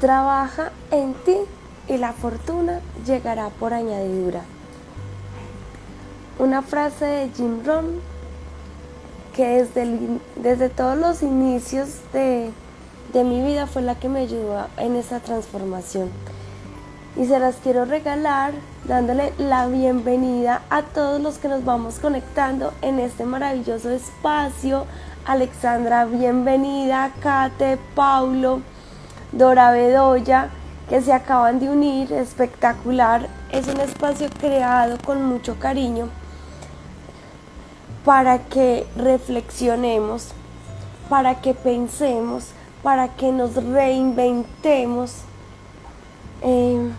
Trabaja en ti y la fortuna llegará por añadidura. Una frase de Jim Rohn que desde, desde todos los inicios de, de mi vida fue la que me ayudó en esa transformación. Y se las quiero regalar dándole la bienvenida a todos los que nos vamos conectando en este maravilloso espacio. Alexandra, bienvenida. Kate, Paulo, Dora Bedoya, que se acaban de unir. Espectacular. Es un espacio creado con mucho cariño para que reflexionemos, para que pensemos, para que nos reinventemos. Eh,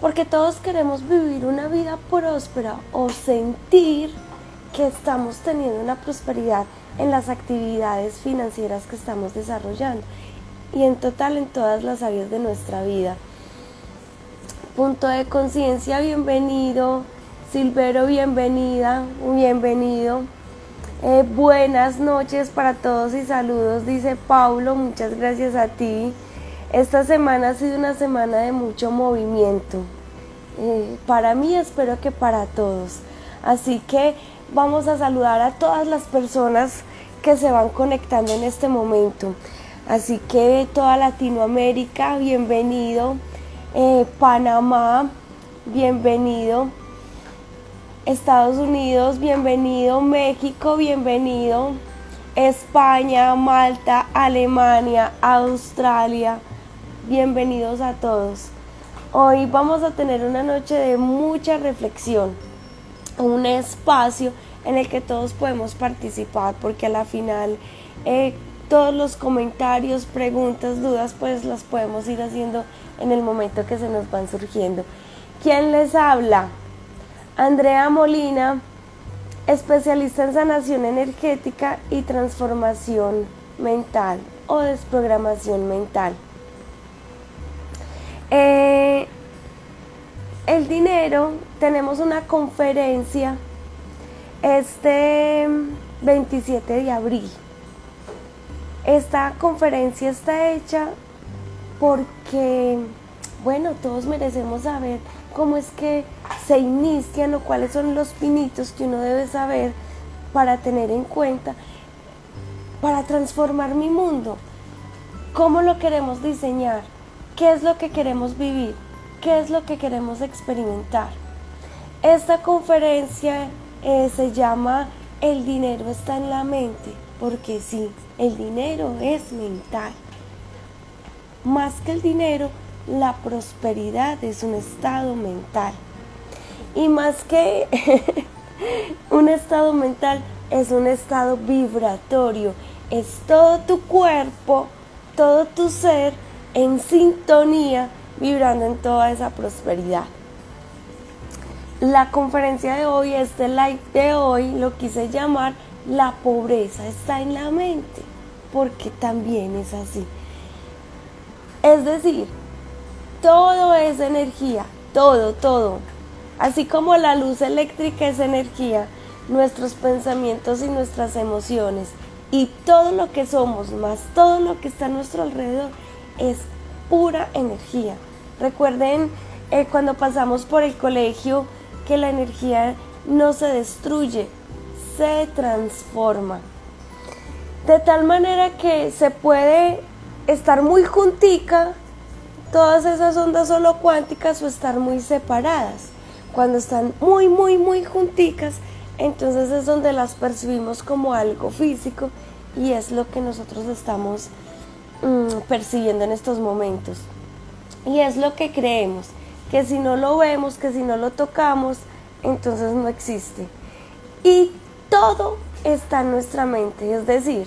porque todos queremos vivir una vida próspera o sentir que estamos teniendo una prosperidad en las actividades financieras que estamos desarrollando y en total en todas las áreas de nuestra vida. Punto de conciencia, bienvenido. Silvero, bienvenida, bienvenido. Eh, buenas noches para todos y saludos, dice Paulo, muchas gracias a ti. Esta semana ha sido una semana de mucho movimiento. Eh, para mí, espero que para todos. Así que vamos a saludar a todas las personas que se van conectando en este momento. Así que toda Latinoamérica, bienvenido. Eh, Panamá, bienvenido. Estados Unidos, bienvenido. México, bienvenido. España, Malta, Alemania, Australia, bienvenidos a todos. Hoy vamos a tener una noche de mucha reflexión, un espacio en el que todos podemos participar, porque a la final eh, todos los comentarios, preguntas, dudas, pues las podemos ir haciendo en el momento que se nos van surgiendo. ¿Quién les habla? Andrea Molina, especialista en sanación energética y transformación mental o desprogramación mental. Eh, el dinero, tenemos una conferencia este 27 de abril. Esta conferencia está hecha porque, bueno, todos merecemos saber cómo es que se inician o cuáles son los pinitos que uno debe saber para tener en cuenta, para transformar mi mundo. ¿Cómo lo queremos diseñar? ¿Qué es lo que queremos vivir? ¿Qué es lo que queremos experimentar? Esta conferencia eh, se llama El dinero está en la mente, porque sí, el dinero es mental. Más que el dinero, la prosperidad es un estado mental. Y más que un estado mental, es un estado vibratorio. Es todo tu cuerpo, todo tu ser en sintonía, vibrando en toda esa prosperidad. La conferencia de hoy, este live de hoy, lo quise llamar La pobreza está en la mente, porque también es así. Es decir, todo es energía, todo, todo. Así como la luz eléctrica es energía, nuestros pensamientos y nuestras emociones y todo lo que somos, más todo lo que está a nuestro alrededor, es pura energía. Recuerden eh, cuando pasamos por el colegio que la energía no se destruye, se transforma. De tal manera que se puede estar muy juntica todas esas ondas solo cuánticas o estar muy separadas. Cuando están muy, muy, muy junticas, entonces es donde las percibimos como algo físico y es lo que nosotros estamos mm, percibiendo en estos momentos. Y es lo que creemos, que si no lo vemos, que si no lo tocamos, entonces no existe. Y todo está en nuestra mente, es decir,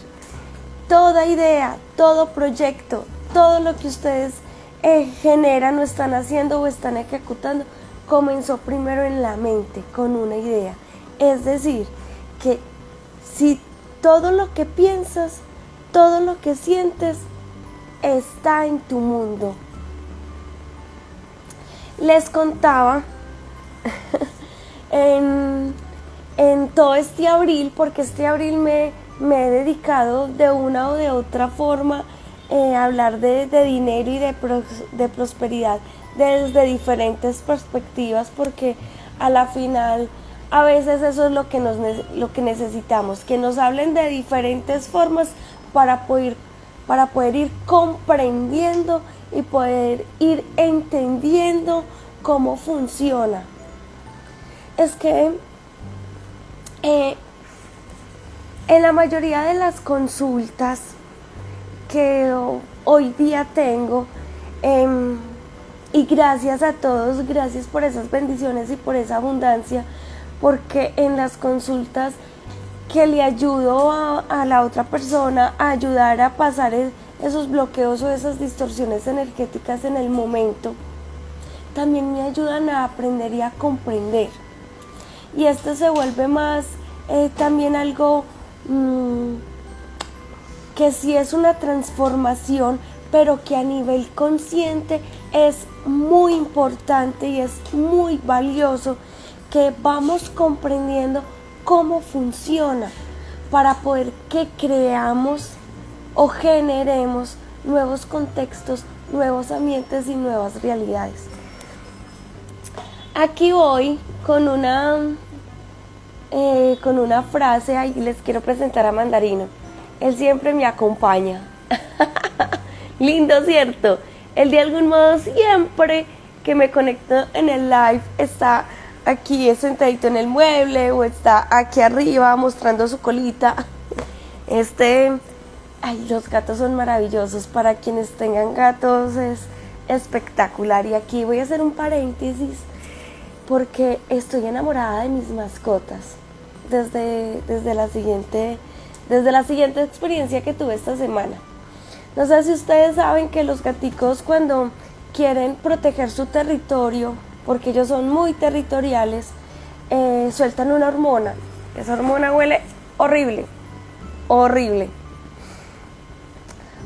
toda idea, todo proyecto, todo lo que ustedes eh, generan o están haciendo o están ejecutando comenzó primero en la mente con una idea. Es decir, que si todo lo que piensas, todo lo que sientes está en tu mundo. Les contaba en, todo este abril, porque este abril me, me he dedicado de una o de otra forma eh, hablar de, dinero y de, de prosperidad desde diferentes perspectivas porque a la final a veces eso es lo que, nos, lo que necesitamos, que nos hablen de diferentes formas para poder, para poder ir comprendiendo y poder ir entendiendo cómo funciona. Es que eh, en la mayoría de las consultas que hoy día tengo, em, y gracias a todos, gracias por esas bendiciones y por esa abundancia, porque en las consultas que le ayudo a, la otra persona a ayudar a pasar esos bloqueos o esas distorsiones energéticas en el momento, también me ayudan a aprender y a comprender. Y esto se vuelve más eh, también algo mm, que sí es una transformación, pero que a nivel consciente es muy importante y es muy valioso que vamos comprendiendo cómo funciona para poder que creamos o generemos nuevos contextos, nuevos ambientes y nuevas realidades. Aquí voy con una, eh, con una frase y les quiero presentar a Mandarino. Él siempre me acompaña. Lindo, ¿cierto? Él de algún modo siempre que me conecto en el live está aquí sentadito en el mueble o está aquí arriba mostrando su colita. Este, ay, los gatos son maravillosos. Para quienes tengan gatos es espectacular. Y aquí voy a hacer un paréntesis porque estoy enamorada de mis mascotas desde, desde, la, siguiente, desde la siguiente experiencia que tuve esta semana. No sé si ustedes saben que los gaticos cuando quieren proteger su territorio, porque ellos son muy territoriales, eh, sueltan una hormona. Esa hormona huele horrible, horrible.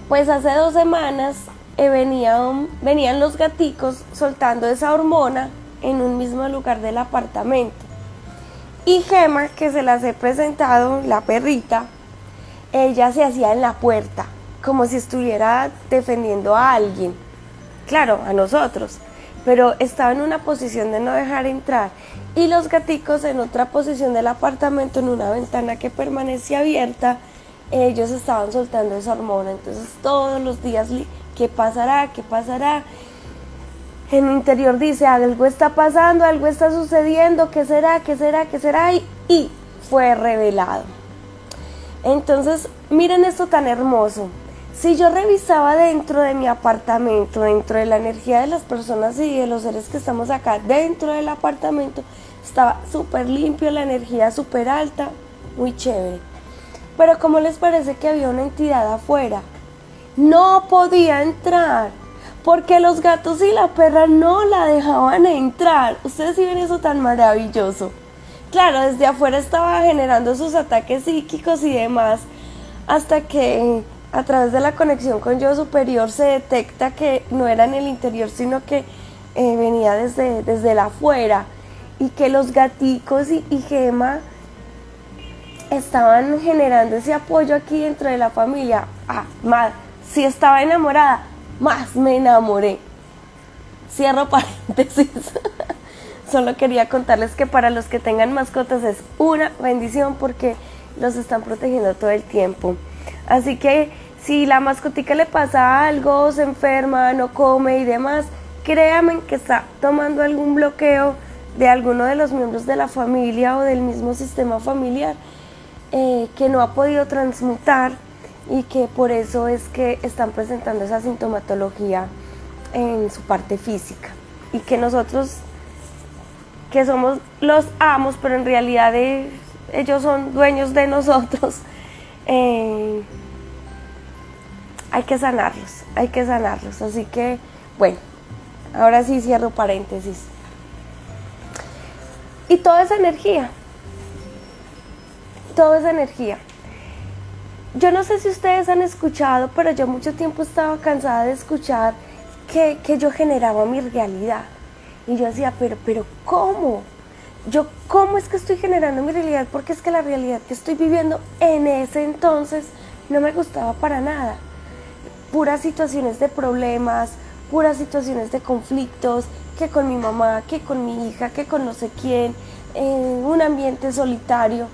Pues hace dos semanas eh, venían, venían los gaticos soltando esa hormona en un mismo lugar del apartamento. Y Gemma, que se las he presentado, la perrita, ella se hacía en la puerta, como si estuviera defendiendo a alguien. Claro, a nosotros. Pero estaba en una posición de no dejar entrar. Y los gaticos en otra posición del apartamento, en una ventana que permanecía abierta, ellos estaban soltando esa hormona. Entonces todos los días, ¿qué pasará? ¿Qué pasará? En interior dice, algo está pasando, algo está sucediendo, ¿qué será? ¿Qué será? ¿Qué será? Y, fue revelado. Entonces, miren esto tan hermoso. Si yo revisaba dentro de mi apartamento, dentro de la energía de las personas y de los seres que estamos acá, dentro del apartamento, estaba súper limpio, la energía súper alta, muy chévere. Pero ¿cómo les parece que había una entidad afuera? No podía entrar porque los gatos y la perra no la dejaban entrar. Ustedes sí ven eso tan maravilloso. Claro, desde afuera estaba generando sus ataques psíquicos y demás, hasta que a través de la conexión con yo superior se detecta que no era en el interior, sino que eh, venía desde, desde la afuera y que los gaticos y, y Gema estaban generando ese apoyo aquí dentro de la familia. Ah, más, si estaba enamorada, más me enamoré. Cierro paréntesis. Solo quería contarles que para los que tengan mascotas es una bendición porque los están protegiendo todo el tiempo. Así que si la mascotica le pasa algo, se enferma, no come y demás, créanme que está tomando algún bloqueo de alguno de los miembros de la familia o del mismo sistema familiar eh, que no ha podido transmutar y que por eso es que están presentando esa sintomatología en su parte física. Y que nosotros que somos los amos pero en realidad ellos son dueños de nosotros eh, hay que sanarlos hay que sanarlos. Así que bueno ahora sí cierro paréntesis. Y toda esa energía toda esa energía yo no sé si ustedes han escuchado, pero yo mucho tiempo estaba cansada de escuchar que, yo generaba mi realidad. Y yo decía, pero, pero ¿cómo? Yo, ¿cómo es que estoy generando mi realidad? Porque es que la realidad que estoy viviendo en ese entonces no me gustaba para nada. puras situaciones de problemas, puras situaciones de conflictos, que con mi mamá, que con mi hija, que con no sé quién, en un ambiente solitario.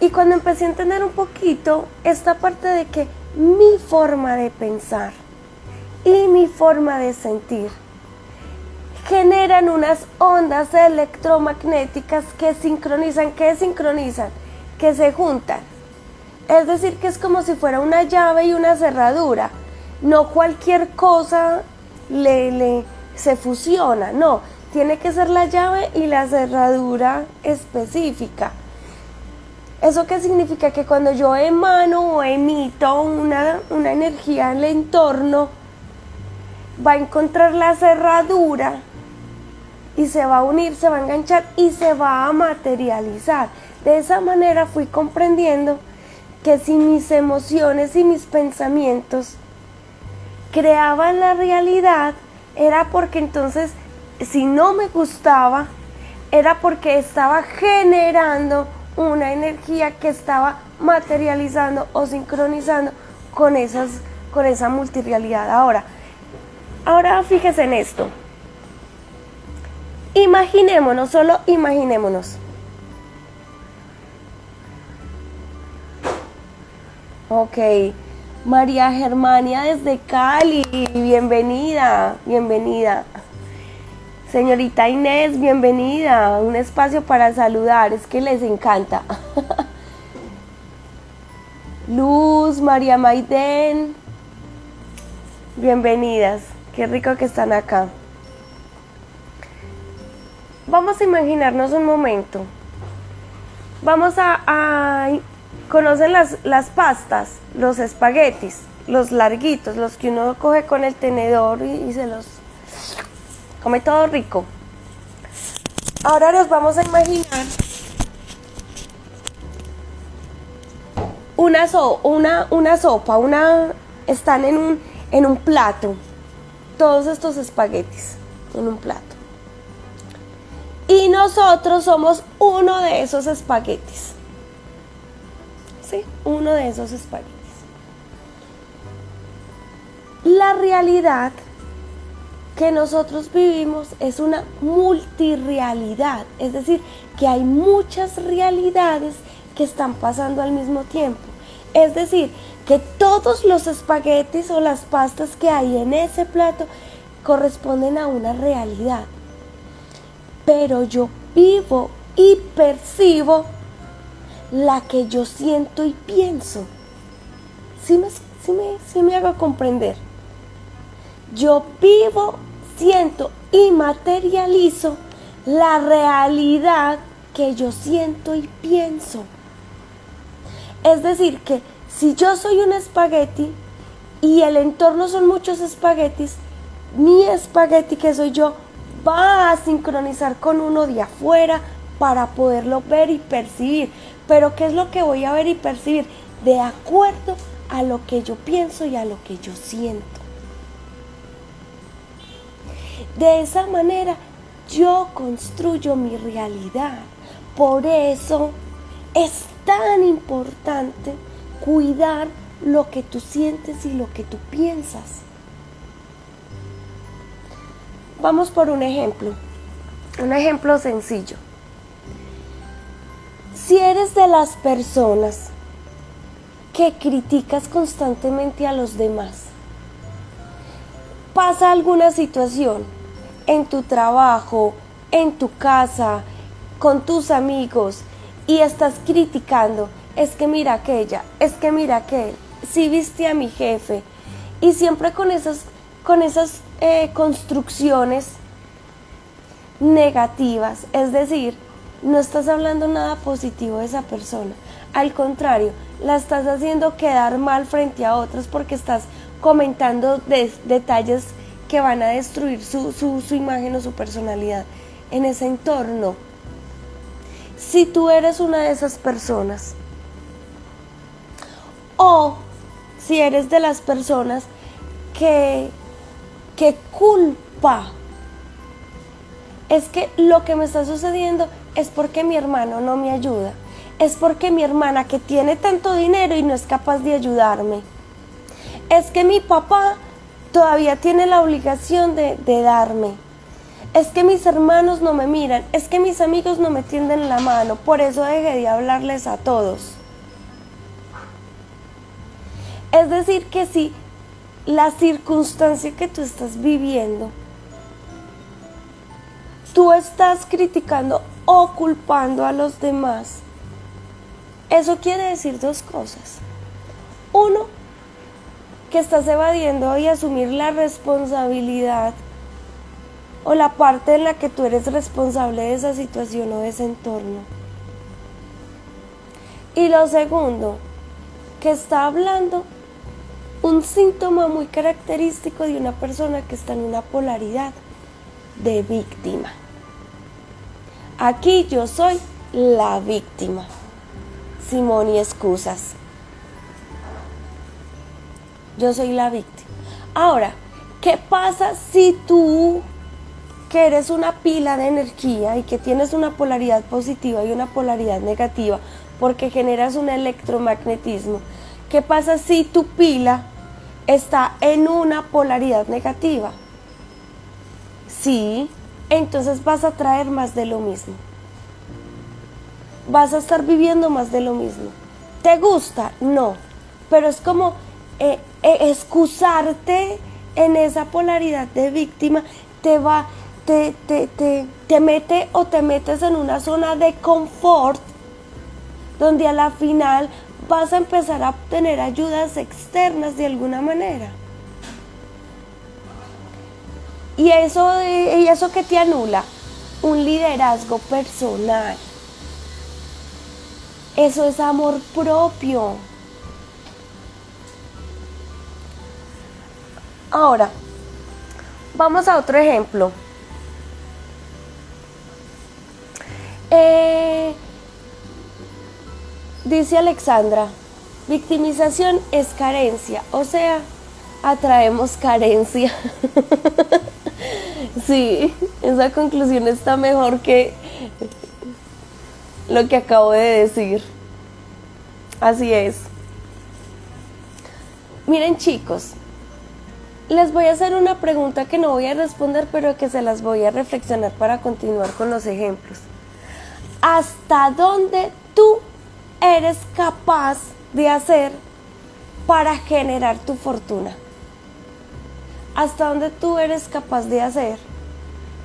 Y cuando empecé a entender un poquito esta parte de que mi forma de pensar y mi forma de sentir generan unas ondas electromagnéticas que sincronizan, que sincronizan, que se juntan. Es decir, que es como si fuera una llave y una cerradura. No cualquier cosa le, le se fusiona, no. Tiene que ser la llave y la cerradura específica. ¿Eso qué significa? Que cuando yo emano o emito una, una energía en el entorno, va a encontrar la cerradura y se va a unir, se va a enganchar y se va a materializar. De esa manera fui comprendiendo que si mis emociones y mis pensamientos creaban la realidad, era porque entonces si no me gustaba, era porque estaba generando una energía que estaba materializando o sincronizando con, esas, con esa multirealidad. Ahora, ahora fíjese en esto. Imaginémonos, solo imaginémonos. Ok, María Germania desde Cali, bienvenida, bienvenida. Señorita Inés, bienvenida. Un espacio para saludar, es que les encanta. Luz, María Maiden, bienvenidas. Qué rico que están acá. Vamos a imaginarnos un momento. Vamos a... ¿Conocen las, las pastas? Los espaguetis, los larguitos, los que uno coge con el tenedor y, se los come todo rico. Ahora nos vamos a imaginar una, una, una sopa, una, están en un, en un plato, todos estos espaguetis en un plato. Y nosotros somos uno de esos espaguetis. ¿Sí? Uno de esos espaguetis. La realidad que nosotros vivimos es una multirealidad, es decir, que hay muchas realidades que están pasando al mismo tiempo. Es decir, que todos los espaguetis o las pastas que hay en ese plato corresponden a una realidad pero yo vivo y percibo la que yo siento y pienso. ¿Sí me, me, hago comprender? Yo vivo, siento y materializo la realidad que yo siento y pienso. Es decir, que si yo soy un espagueti y el entorno son muchos espaguetis, mi espagueti que soy yo va a sincronizar con uno de afuera para poderlo ver y percibir. Pero ¿qué es lo que voy a ver y percibir? De acuerdo a lo que yo pienso y a lo que yo siento. De esa manera yo construyo mi realidad. Por eso es tan importante cuidar lo que tú sientes y lo que tú piensas. Vamos por un ejemplo, un ejemplo sencillo. Si eres de las personas que criticas constantemente a los demás, pasa alguna situación en tu trabajo, en tu casa, con tus amigos y estás criticando, es que mira aquella, es que mira aquel, si viste a mi jefe y siempre con esas con esas eh, construcciones negativas, es decir, no estás hablando nada positivo de esa persona, al contrario, la estás haciendo quedar mal frente a otros porque estás comentando detalles que van a destruir su, su imagen o su personalidad en ese entorno. Si tú eres una de esas personas, o si eres de las personas que qué culpa. Es que lo que me está sucediendo es porque mi hermano no me ayuda. es porque mi hermana que tiene tanto dinero y no es capaz de ayudarme. Es que mi papá todavía tiene la obligación de, darme. Es que mis hermanos no me miran, es que mis amigos no me tienden la mano, por eso dejé de hablarles a todos. Es decir, que si la circunstancia que tú estás viviendo, tú estás criticando o culpando a los demás, eso quiere decir dos cosas. Uno, que estás evadiendo y asumir la responsabilidad o la parte en la que tú eres responsable de esa situación o de ese entorno. Y lo segundo, que está hablando un síntoma muy característico de una persona que está en una polaridad de víctima. Aquí yo soy la víctima. Simón y excusas. Yo soy la víctima. Ahora, ¿qué pasa si tú, que eres una pila de energía y que tienes una polaridad positiva y una polaridad negativa, porque generas un electromagnetismo, ¿qué pasa si tu pila está en una polaridad negativa? Sí, entonces vas a traer más de lo mismo vas a estar viviendo más de lo mismo. ¿Te gusta? No. Pero es como eh, excusarte en esa polaridad de víctima te va, te, te, te, te mete o te metes en una zona de confort donde a la final vas a empezar a obtener ayudas externas de alguna manera. Y eso, y eso que te anula, un liderazgo personal. Eso es amor propio. Ahora, vamos a otro ejemplo. Eh, dice Alexandra, victimización es carencia, o sea, atraemos carencia. sí, esa conclusión está mejor que lo que acabo de decir. Así es. Miren chicos, les voy a hacer una pregunta que no voy a responder, pero que se las voy a reflexionar para continuar con los ejemplos. ¿Hasta dónde tú eres capaz de hacer para generar tu fortuna? ¿Hasta dónde tú eres capaz de hacer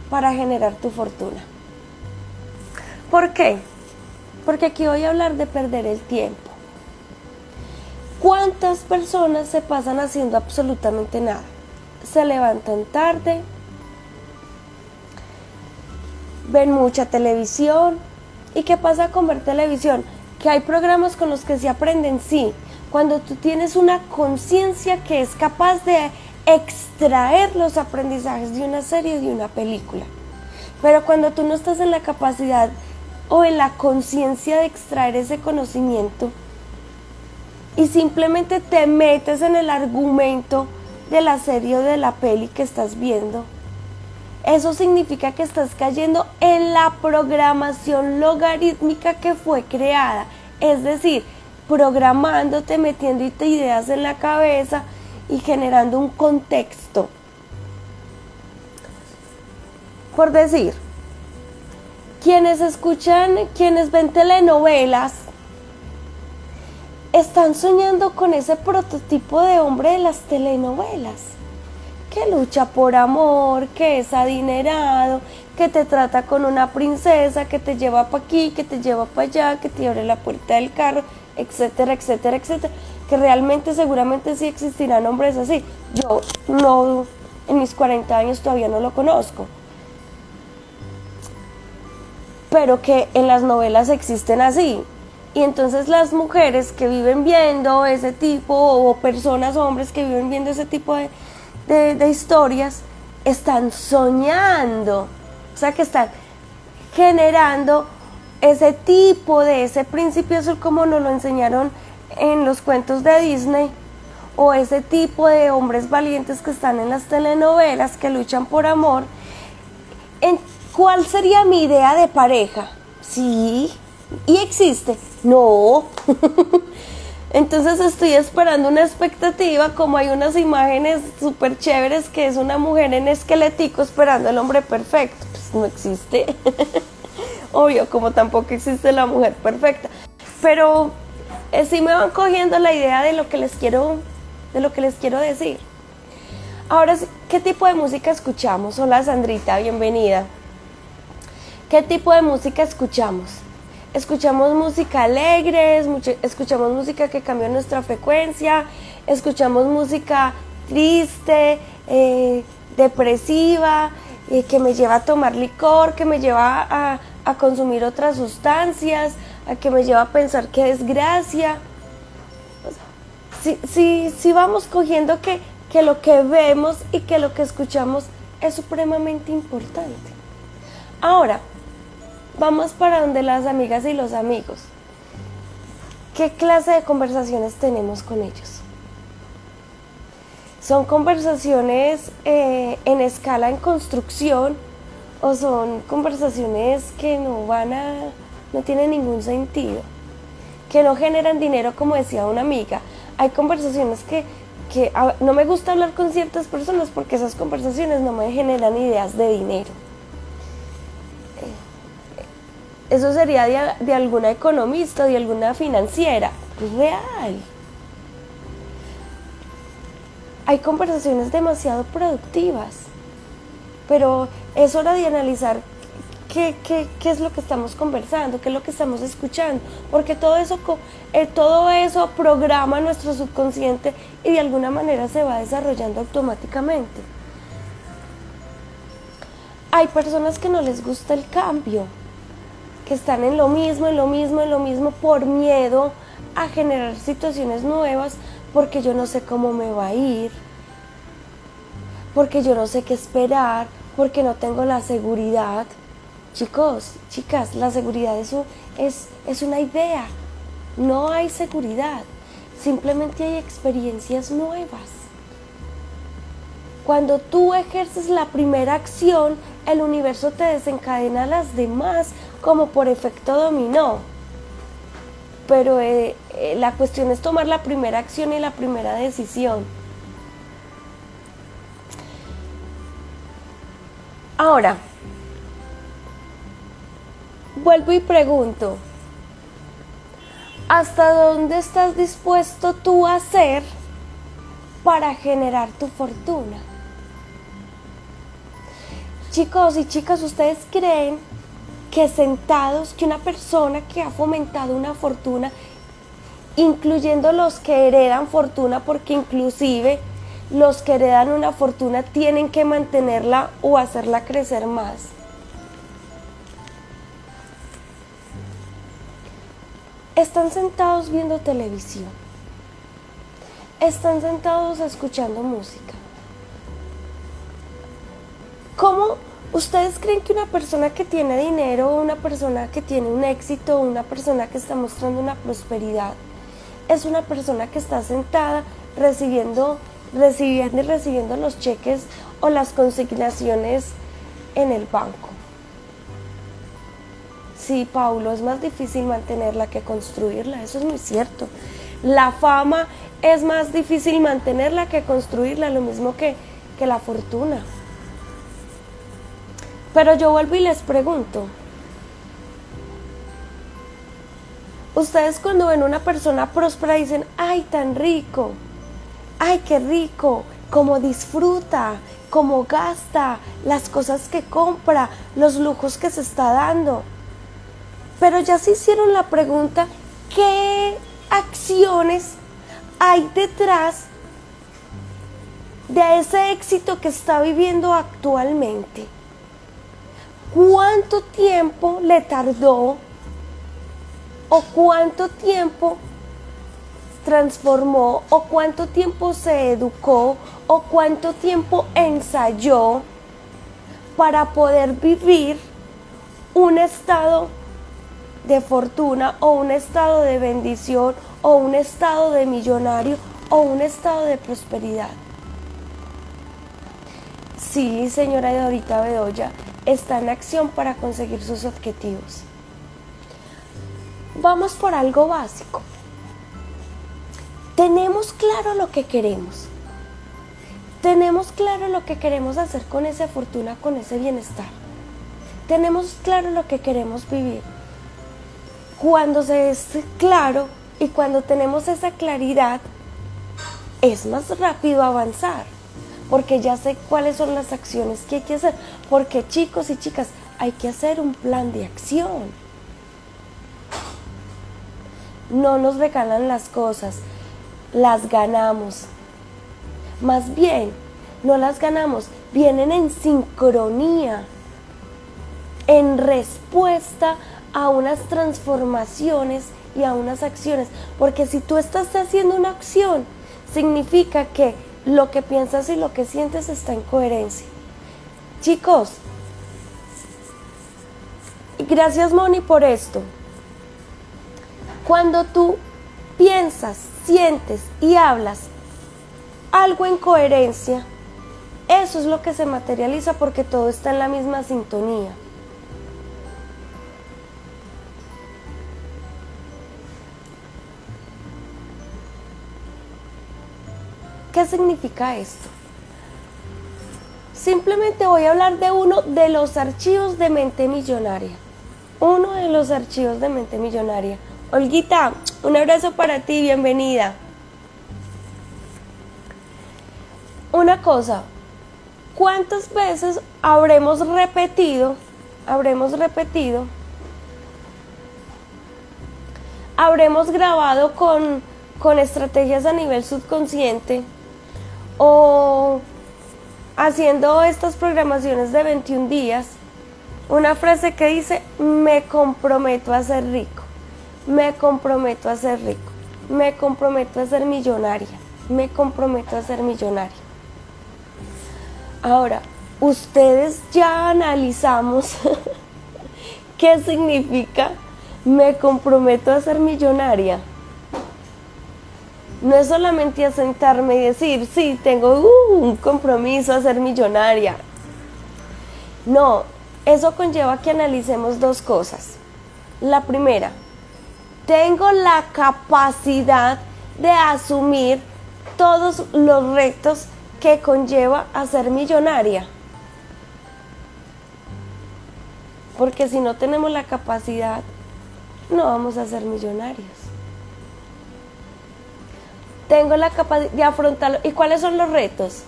para generar tu fortuna? ¿Por qué? porque aquí voy a hablar de perder el tiempo. ¿Cuántas personas se pasan haciendo absolutamente nada? Se levantan tarde, ven mucha televisión. ¿Y qué pasa con ver televisión? Que hay programas con los que se aprenden, sí, cuando tú tienes una conciencia que es capaz de extraer los aprendizajes de una serie, de una película. Pero cuando tú no estás en la capacidad o en la conciencia de extraer ese conocimiento y simplemente te metes en el argumento de la serie o de la peli que estás viendo, eso significa que estás cayendo en la programación logarítmica que fue creada, es decir, programándote, metiéndote ideas en la cabeza y generando un contexto. Por decir, quienes escuchan, quienes ven telenovelas, están soñando con ese prototipo de hombre de las telenovelas, que lucha por amor, que es adinerado, que te trata con una princesa, que te lleva para aquí, que te lleva para allá, que te abre la puerta del carro, etcétera, etcétera, etcétera, que realmente seguramente sí existirán hombres así. Yo no, en mis 40 años todavía no lo conozco pero que en las novelas existen así. Y entonces las mujeres que viven viendo ese tipo, o personas, hombres que viven viendo ese tipo de, historias, están soñando. O sea, que están generando ese tipo de ese principio azul como nos lo enseñaron en los cuentos de Disney, o ese tipo de hombres valientes que están en las telenovelas, que luchan por amor. ¿Cuál sería mi idea de pareja? Sí, y existe. No. Entonces estoy esperando una expectativa, como hay unas imágenes súper chéveres que es una mujer en esquelético esperando al hombre perfecto. Pues no existe. Obvio, como tampoco existe la mujer perfecta. Pero eh, sí me van cogiendo la idea de lo que les quiero, de lo que les quiero decir. Ahora, ¿qué tipo de música escuchamos? Hola Sandrita, bienvenida. ¿Qué tipo de música escuchamos? Escuchamos música alegre, escuchamos música que cambia nuestra frecuencia, escuchamos música triste, eh, depresiva, eh, que me lleva a tomar licor, que me lleva a, consumir otras sustancias, a que me lleva a pensar que desgracia. Si, si, vamos cogiendo que, que lo que vemos y que lo que escuchamos es supremamente importante. Ahora, vamos para donde las amigas y los amigos. ¿Qué clase de conversaciones tenemos con ellos? ¿Son conversaciones eh, en escala en construcción o son conversaciones que no van a, no tienen ningún sentido? Que no generan dinero, como decía una amiga. Hay conversaciones que, que no me gusta hablar con ciertas personas porque esas conversaciones no me generan ideas de dinero. Eso sería de, alguna economista, de alguna financiera. Real. Hay conversaciones demasiado productivas, pero es hora de analizar qué, es lo que estamos conversando, qué es lo que estamos escuchando, porque todo eso, eh, todo eso programa nuestro subconsciente y de alguna manera se va desarrollando automáticamente. Hay personas que no les gusta el cambio, están en lo mismo, en lo mismo, en lo mismo por miedo a generar situaciones nuevas, porque yo no sé cómo me va a ir, porque yo no sé qué esperar, porque no tengo la seguridad. Chicos, chicas, la seguridad es una idea, no hay seguridad, simplemente hay experiencias nuevas. Cuando tú ejerces la primera acción, el universo te desencadena las demás como por efecto dominó. Pero eh, eh, la cuestión es tomar la primera acción y la primera decisión. Ahora, vuelvo y pregunto, ¿hasta dónde estás dispuesto tú a hacer para generar tu fortuna? Chicos y chicas, ¿ustedes creen que sentados, que una persona que ha fomentado una fortuna, incluyendo los que heredan fortuna, porque inclusive los que heredan una fortuna tienen que mantenerla o hacerla crecer más. Están sentados viendo televisión. Están sentados escuchando música. ¿Cómo ¿Ustedes creen que una persona que tiene dinero, una persona que tiene un éxito, una persona que está mostrando una prosperidad, es una persona que está sentada recibiendo, recibiendo y recibiendo los cheques o las consignaciones en el banco? Sí, Paulo, es más difícil mantenerla que construirla, eso es muy cierto. La fama es más difícil mantenerla que construirla, lo mismo que, que la fortuna. Pero yo vuelvo y les pregunto, ustedes cuando ven una persona próspera dicen, ay, tan rico, ay, qué rico, cómo disfruta, cómo gasta, las cosas que compra, los lujos que se está dando. Pero ya se hicieron la pregunta, ¿qué acciones hay detrás de ese éxito que está viviendo actualmente? Cuánto tiempo le tardó o cuánto tiempo transformó o cuánto tiempo se educó o cuánto tiempo ensayó para poder vivir un estado de fortuna o un estado de bendición o un estado de millonario o un estado de prosperidad. Sí, señora Dorita Bedoya, está en acción para conseguir sus objetivos. vamos por algo básico. Tenemos claro lo que queremos. Tenemos claro lo que queremos hacer con esa fortuna, con ese bienestar. Tenemos claro lo que queremos vivir. Cuando se es claro y cuando tenemos esa claridad, es más rápido avanzar, porque ya sé cuáles son las acciones que hay que hacer, porque chicos y chicas, hay que hacer un plan de acción. No nos regalan las cosas, las ganamos. Más bien, no las ganamos, vienen en sincronía, en respuesta a unas transformaciones y a unas acciones. Porque si tú estás haciendo una acción, significa que lo que piensas y lo que sientes está en coherencia. Chicos, gracias Moni por esto. Cuando tú piensas, sientes y hablas algo en coherencia, eso es lo que se materializa porque todo está en la misma sintonía. ¿Qué significa esto? Simplemente voy a hablar de uno de los archivos de mente millonaria. Uno de los archivos de mente millonaria. Olguita, un abrazo para ti, bienvenida. Una cosa, ¿cuántas veces habremos repetido, habremos repetido, habremos grabado con, con estrategias a nivel subconsciente? O haciendo estas programaciones de 21 días, una frase que dice, me comprometo a ser rico, me comprometo a ser rico, me comprometo a ser millonaria, me comprometo a ser millonaria. Ahora, ustedes ya analizamos qué significa me comprometo a ser millonaria no es solamente asentarme y decir, sí, tengo uh, un compromiso a ser millonaria. No, eso conlleva que analicemos dos cosas. La primera, tengo la capacidad de asumir todos los retos que conlleva a ser millonaria. Porque si no tenemos la capacidad, no vamos a ser millonarios tengo la capacidad de afrontarlo. ¿Y cuáles son los retos?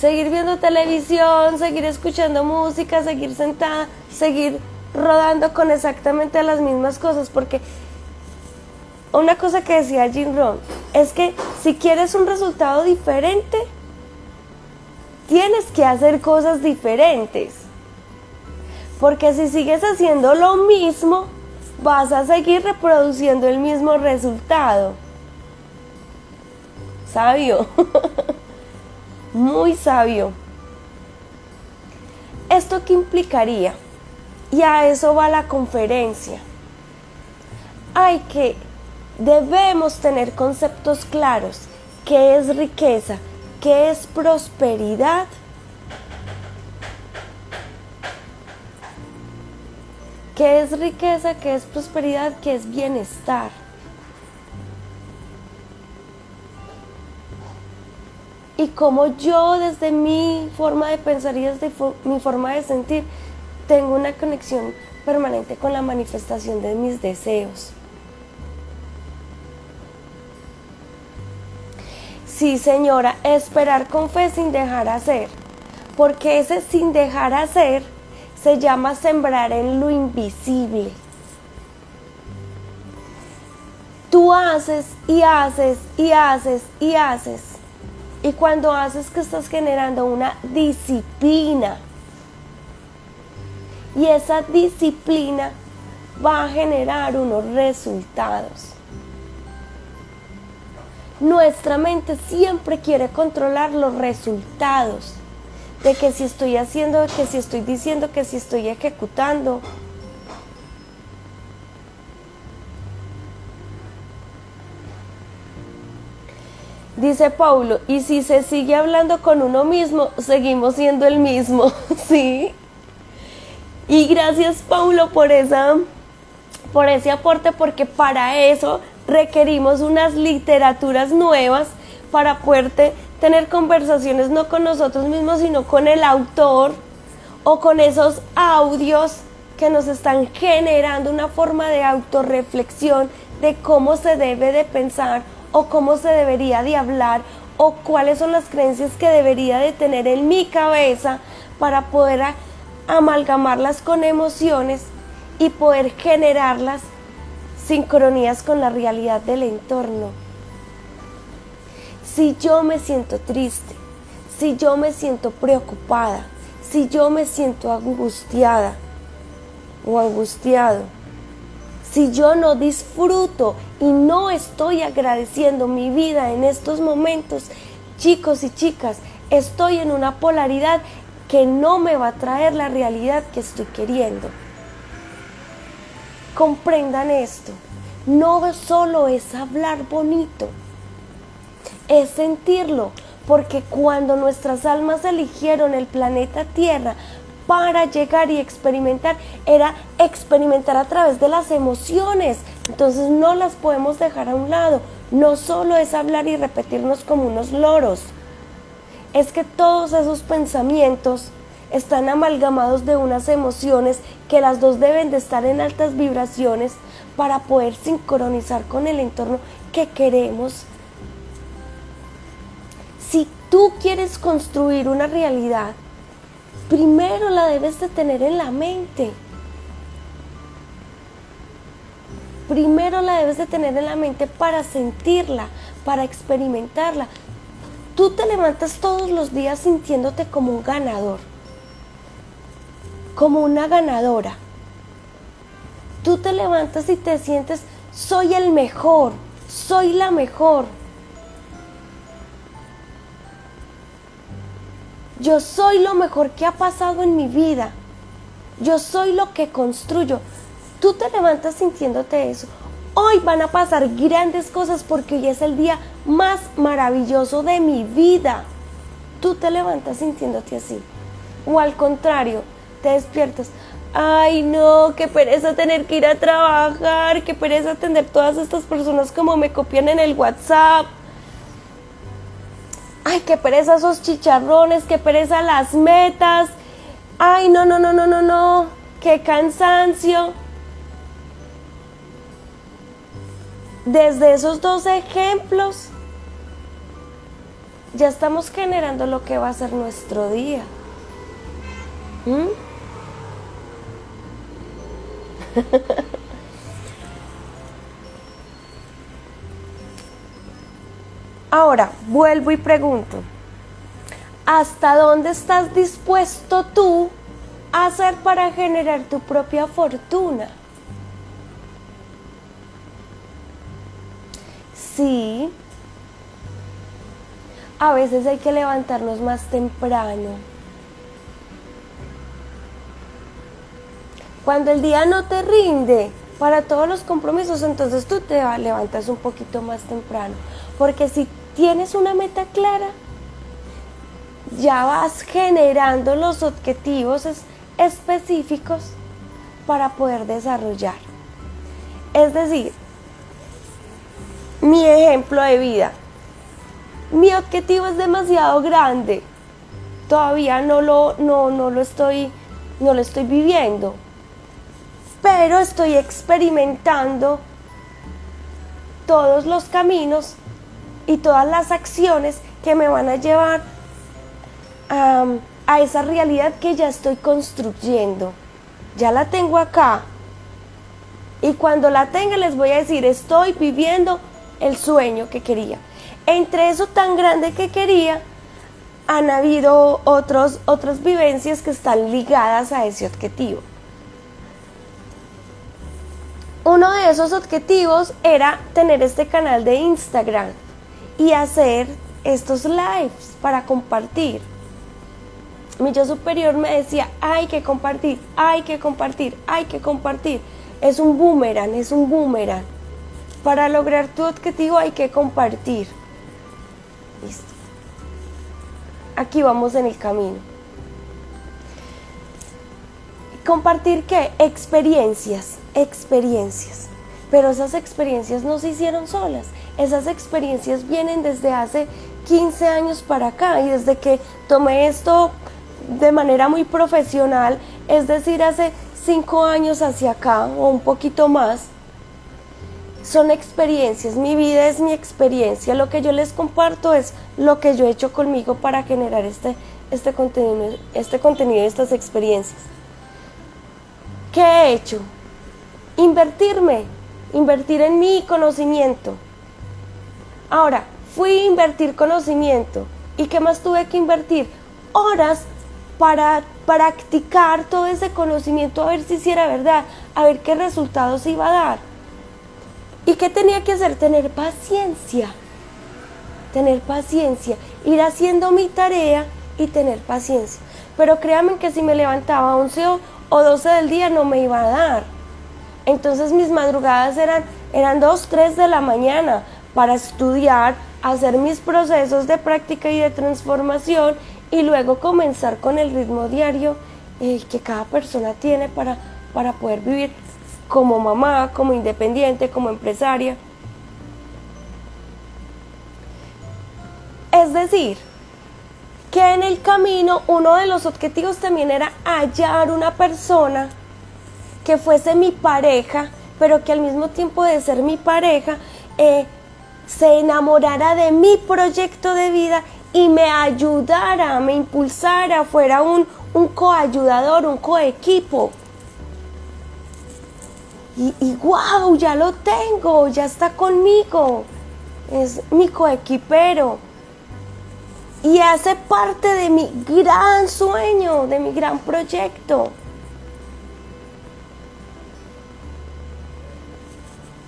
Seguir viendo televisión, seguir escuchando música, seguir sentada, seguir rodando con exactamente las mismas cosas, porque una cosa que decía Jim Rohn es que si quieres un resultado diferente, tienes que hacer cosas diferentes. Porque si sigues haciendo lo mismo, vas a seguir reproduciendo el mismo resultado sabio, muy sabio. ¿Esto qué implicaría? Y a eso va la conferencia. Hay que, debemos tener conceptos claros. ¿Qué es riqueza? ¿Qué es prosperidad? ¿Qué es riqueza? ¿Qué es prosperidad? ¿Qué es bienestar? Y como yo desde mi forma de pensar y desde mi forma de sentir tengo una conexión permanente con la manifestación de mis deseos. Sí, señora, esperar con fe sin dejar hacer, porque ese sin dejar hacer se llama sembrar en lo invisible. Tú haces y haces y haces y haces y cuando haces que estás generando una disciplina, y esa disciplina va a generar unos resultados. Nuestra mente siempre quiere controlar los resultados de que si estoy haciendo, que si estoy diciendo, que si estoy ejecutando. Dice Paulo, y si se sigue hablando con uno mismo, seguimos siendo el mismo, ¿sí? Y gracias Paulo por esa, por ese aporte porque para eso requerimos unas literaturas nuevas para poder tener conversaciones no con nosotros mismos, sino con el autor o con esos audios que nos están generando una forma de autorreflexión de cómo se debe de pensar o cómo se debería de hablar o cuáles son las creencias que debería de tener en mi cabeza para poder amalgamarlas con emociones y poder generarlas sincronías con la realidad del entorno. Si yo me siento triste, si yo me siento preocupada, si yo me siento angustiada o angustiado, si yo no disfruto y no estoy agradeciendo mi vida en estos momentos, chicos y chicas, estoy en una polaridad que no me va a traer la realidad que estoy queriendo. Comprendan esto. No solo es hablar bonito, es sentirlo, porque cuando nuestras almas eligieron el planeta Tierra para llegar y experimentar, era experimentar a través de las emociones. Entonces no las podemos dejar a un lado. No solo es hablar y repetirnos como unos loros es que todos esos pensamientos están amalgamados de unas emociones que las dos deben de estar en altas vibraciones para poder sincronizar con el entorno que queremos. Si tú quieres construir una realidad, primero la debes de tener en la mente. Primero la debes de tener en la mente para sentirla, para experimentarla. Tú te levantas todos los días sintiéndote como un ganador, como una ganadora. Tú te levantas y te sientes, soy el mejor, soy la mejor. Yo soy lo mejor que ha pasado en mi vida. Yo soy lo que construyo. Tú te levantas sintiéndote eso. Hoy van a pasar grandes cosas porque hoy es el día más maravilloso de mi vida. Tú te levantas sintiéndote así. O al contrario, te despiertas. Ay, no, qué pereza tener que ir a trabajar, qué pereza atender todas estas personas como me copian en el WhatsApp. Ay, qué pereza esos chicharrones, qué pereza las metas. Ay, no, no, no, no, no, no, qué cansancio. Desde esos dos ejemplos ya estamos generando lo que va a ser nuestro día. ¿Mm? Ahora, vuelvo y pregunto, ¿hasta dónde estás dispuesto tú a hacer para generar tu propia fortuna? Sí, a veces hay que levantarnos más temprano. Cuando el día no te rinde para todos los compromisos, entonces tú te levantas un poquito más temprano. Porque si tienes una meta clara, ya vas generando los objetivos específicos para poder desarrollar. Es decir, mi ejemplo de vida. Mi objetivo es demasiado grande. Todavía no lo, no, no lo estoy, no lo estoy viviendo. Pero estoy experimentando todos los caminos y todas las acciones que me van a llevar a esa realidad que ya estoy construyendo. Ya la tengo acá. Y cuando la tenga les voy a decir, estoy viviendo el sueño que quería. Entre eso tan grande que quería, han habido otros, otras vivencias que están ligadas a ese objetivo. Uno de esos objetivos era tener este canal de Instagram y hacer estos lives para compartir. Mi yo superior me decía, hay que compartir, hay que compartir, hay que compartir. Es un boomerang, es un boomerang. Para lograr tu objetivo hay que compartir. Listo. Aquí vamos en el camino. compartir qué? Experiencias, experiencias. Pero esas experiencias no se hicieron solas. Esas experiencias vienen desde hace 15 años para acá y desde que tomé esto de manera muy profesional, es decir, hace 5 años hacia acá o un poquito más, son experiencias, mi vida es mi experiencia, lo que yo les comparto es lo que yo he hecho conmigo para generar este, este, contenido, este contenido y estas experiencias. ¿Qué he hecho? Invertirme, invertir en mi conocimiento. Ahora, fui a invertir conocimiento. ¿Y qué más tuve que invertir? Horas para practicar todo ese conocimiento a ver si hiciera verdad, a ver qué resultados iba a dar. ¿Y qué tenía que hacer? Tener paciencia. Tener paciencia. Ir haciendo mi tarea y tener paciencia. Pero créanme que si me levantaba a 11 o 12 del día no me iba a dar. Entonces mis madrugadas eran, eran 2, 3 de la mañana para estudiar, hacer mis procesos de práctica y de transformación y luego comenzar con el ritmo diario eh, que cada persona tiene para, para poder vivir como mamá, como independiente, como empresaria. Es decir, que en el camino uno de los objetivos también era hallar una persona que fuese mi pareja, pero que al mismo tiempo de ser mi pareja, eh, se enamorara de mi proyecto de vida y me ayudara, me impulsara, fuera un, un coayudador, un coequipo. Y, y wow, ya lo tengo, ya está conmigo. Es mi coequipero. Y hace parte de mi gran sueño, de mi gran proyecto.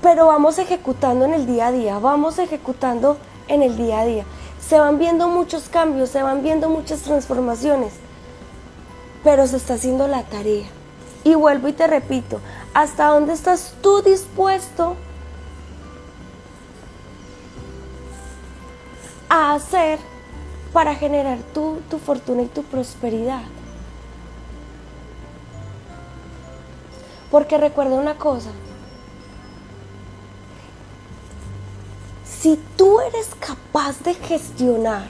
Pero vamos ejecutando en el día a día, vamos ejecutando en el día a día. Se van viendo muchos cambios, se van viendo muchas transformaciones, pero se está haciendo la tarea. Y vuelvo y te repito, ¿hasta dónde estás tú dispuesto a hacer para generar tu, tu fortuna y tu prosperidad? Porque recuerda una cosa, si tú eres capaz de gestionar,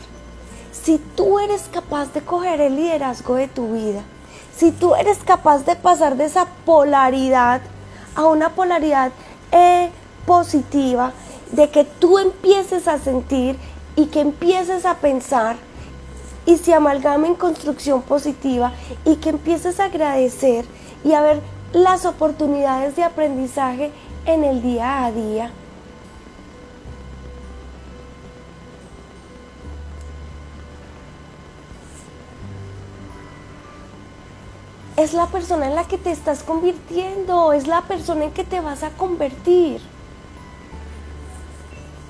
si tú eres capaz de coger el liderazgo de tu vida, si tú eres capaz de pasar de esa polaridad a una polaridad eh, positiva, de que tú empieces a sentir y que empieces a pensar y se amalgame en construcción positiva y que empieces a agradecer y a ver las oportunidades de aprendizaje en el día a día. Es la persona en la que te estás convirtiendo, es la persona en que te vas a convertir.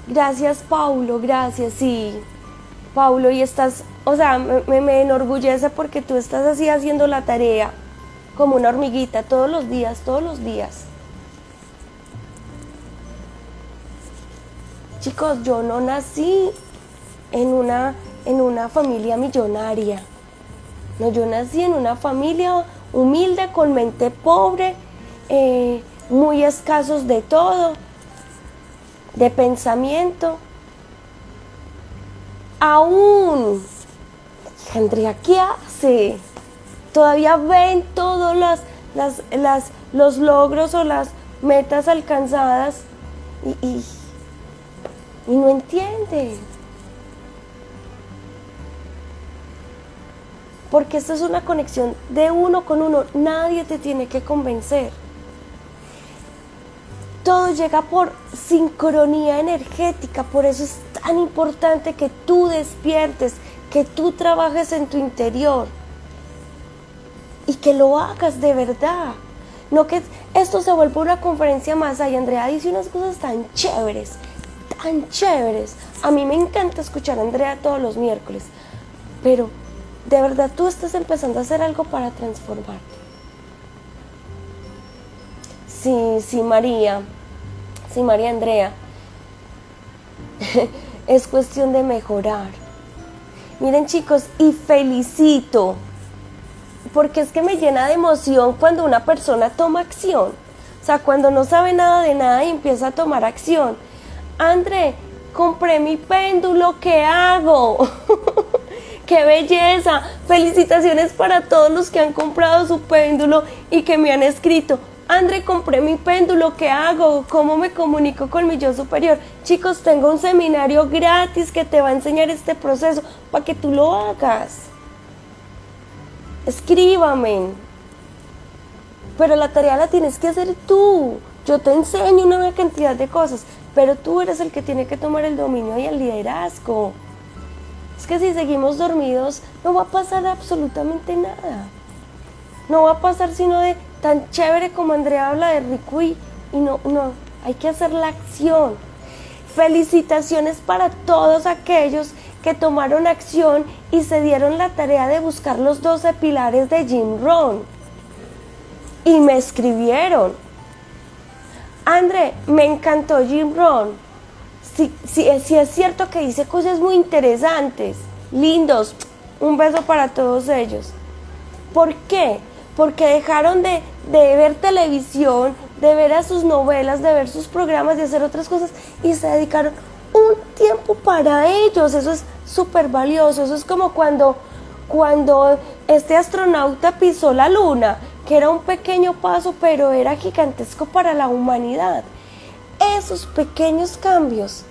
Gracias, Paulo, gracias, sí. Paulo, y estás, o sea, me, me enorgullece porque tú estás así haciendo la tarea como una hormiguita todos los días, todos los días. Chicos, yo no nací en una, en una familia millonaria. No, yo nací en una familia humilde, con mente pobre, eh, muy escasos de todo, de pensamiento. Aún, Andrea, ¿qué hace? Todavía ven todos las, los logros o las metas alcanzadas y, y, y no entiende. Porque esto es una conexión de uno con uno. Nadie te tiene que convencer. Todo llega por sincronía energética. Por eso es tan importante que tú despiertes, que tú trabajes en tu interior y que lo hagas de verdad. No que esto se vuelva una conferencia más. Y Andrea dice unas cosas tan chéveres, tan chéveres. A mí me encanta escuchar a Andrea todos los miércoles. Pero de verdad tú estás empezando a hacer algo para transformarte. Sí, sí, María, sí, María Andrea, es cuestión de mejorar. Miren chicos, y felicito, porque es que me llena de emoción cuando una persona toma acción. O sea, cuando no sabe nada de nada y empieza a tomar acción. André, compré mi péndulo, ¿qué hago? ¡Qué belleza! Felicitaciones para todos los que han comprado su péndulo y que me han escrito. André, compré mi péndulo, ¿qué hago? ¿Cómo me comunico con mi yo superior? Chicos, tengo un seminario gratis que te va a enseñar este proceso para que tú lo hagas. Escríbame. Pero la tarea la tienes que hacer tú. Yo te enseño una cantidad de cosas, pero tú eres el que tiene que tomar el dominio y el liderazgo. Es que si seguimos dormidos no va a pasar absolutamente nada. No va a pasar sino de tan chévere como Andrea habla de rico y, no, no, hay que hacer la acción. Felicitaciones para todos aquellos que tomaron acción y se dieron la tarea de buscar los 12 pilares de Jim Rohn. Y me escribieron. André, me encantó Jim Rohn. Si, si, si es cierto que dice cosas muy interesantes, lindos. Un beso para todos ellos. ¿Por qué? Porque dejaron de, de ver televisión, de ver a sus novelas, de ver sus programas, de hacer otras cosas y se dedicaron un tiempo para ellos. Eso es súper valioso. Eso es como cuando, cuando este astronauta pisó la luna, que era un pequeño paso, pero era gigantesco para la humanidad. Esos pequeños cambios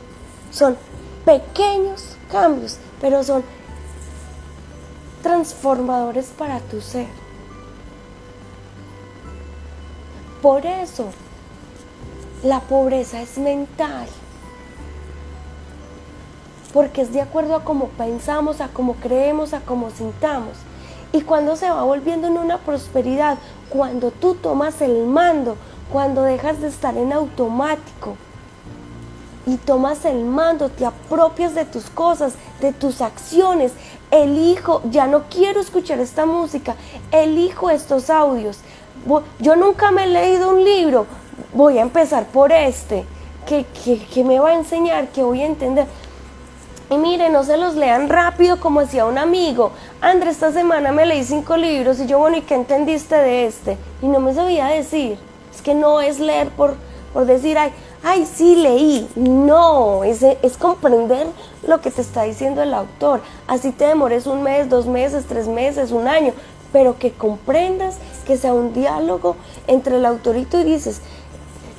son pequeños cambios, pero son transformadores para tu ser. Por eso, la pobreza es mental porque es de acuerdo a cómo pensamos, a cómo creemos, a cómo sintamos. Y cuando se va volviendo en una prosperidad, cuando tú tomas el mando, cuando dejas de estar en automático y tomas el mando, te apropias de tus cosas, de tus acciones, elijo, ya no quiero escuchar esta música, elijo estos audios. Yo nunca me he leído un libro, voy a empezar por este, que, que me va a enseñar, que voy a entender. Y mire, no se los lean rápido como decía un amigo. André, esta semana me leí cinco libros y yo, bueno, ¿y qué entendiste de este? Y no me sabía decir. Es que no es leer por, por decir, ay, ay, sí leí. No, es, es comprender lo que te está diciendo el autor. Así te demores un mes, dos meses, tres meses, un año, pero que comprendas, que sea un diálogo entre el autorito y dices,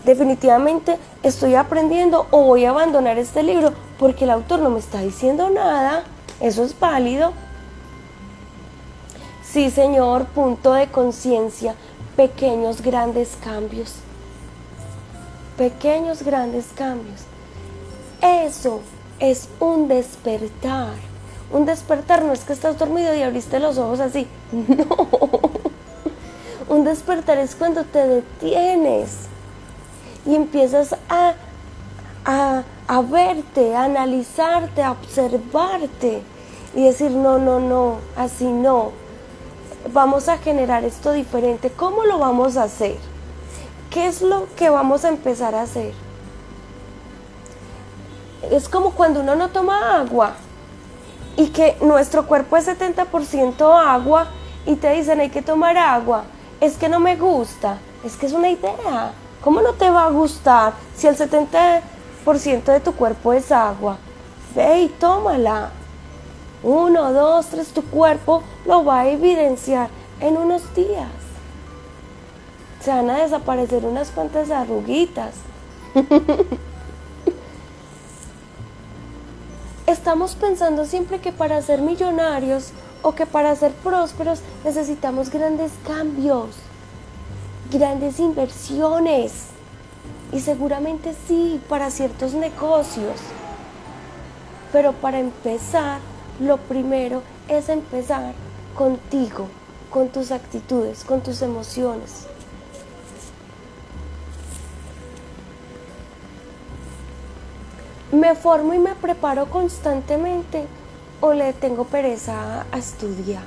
definitivamente estoy aprendiendo o voy a abandonar este libro porque el autor no me está diciendo nada. Eso es válido. Sí, Señor, punto de conciencia, pequeños, grandes cambios. Pequeños, grandes cambios. Eso es un despertar. Un despertar no es que estás dormido y abriste los ojos así. No. Un despertar es cuando te detienes y empiezas a, a a verte, a analizarte, a observarte y decir, no, no, no, así no. Vamos a generar esto diferente. ¿Cómo lo vamos a hacer? ¿Qué es lo que vamos a empezar a hacer? Es como cuando uno no toma agua y que nuestro cuerpo es 70% agua y te dicen hay que tomar agua. Es que no me gusta. Es que es una idea. ¿Cómo no te va a gustar si el 70% de tu cuerpo es agua. Ve y tómala. Uno, dos, tres, tu cuerpo lo va a evidenciar en unos días. Se van a desaparecer unas cuantas arruguitas. Estamos pensando siempre que para ser millonarios o que para ser prósperos necesitamos grandes cambios, grandes inversiones. Y seguramente sí, para ciertos negocios. Pero para empezar, lo primero es empezar contigo, con tus actitudes, con tus emociones. ¿Me formo y me preparo constantemente o le tengo pereza a estudiar?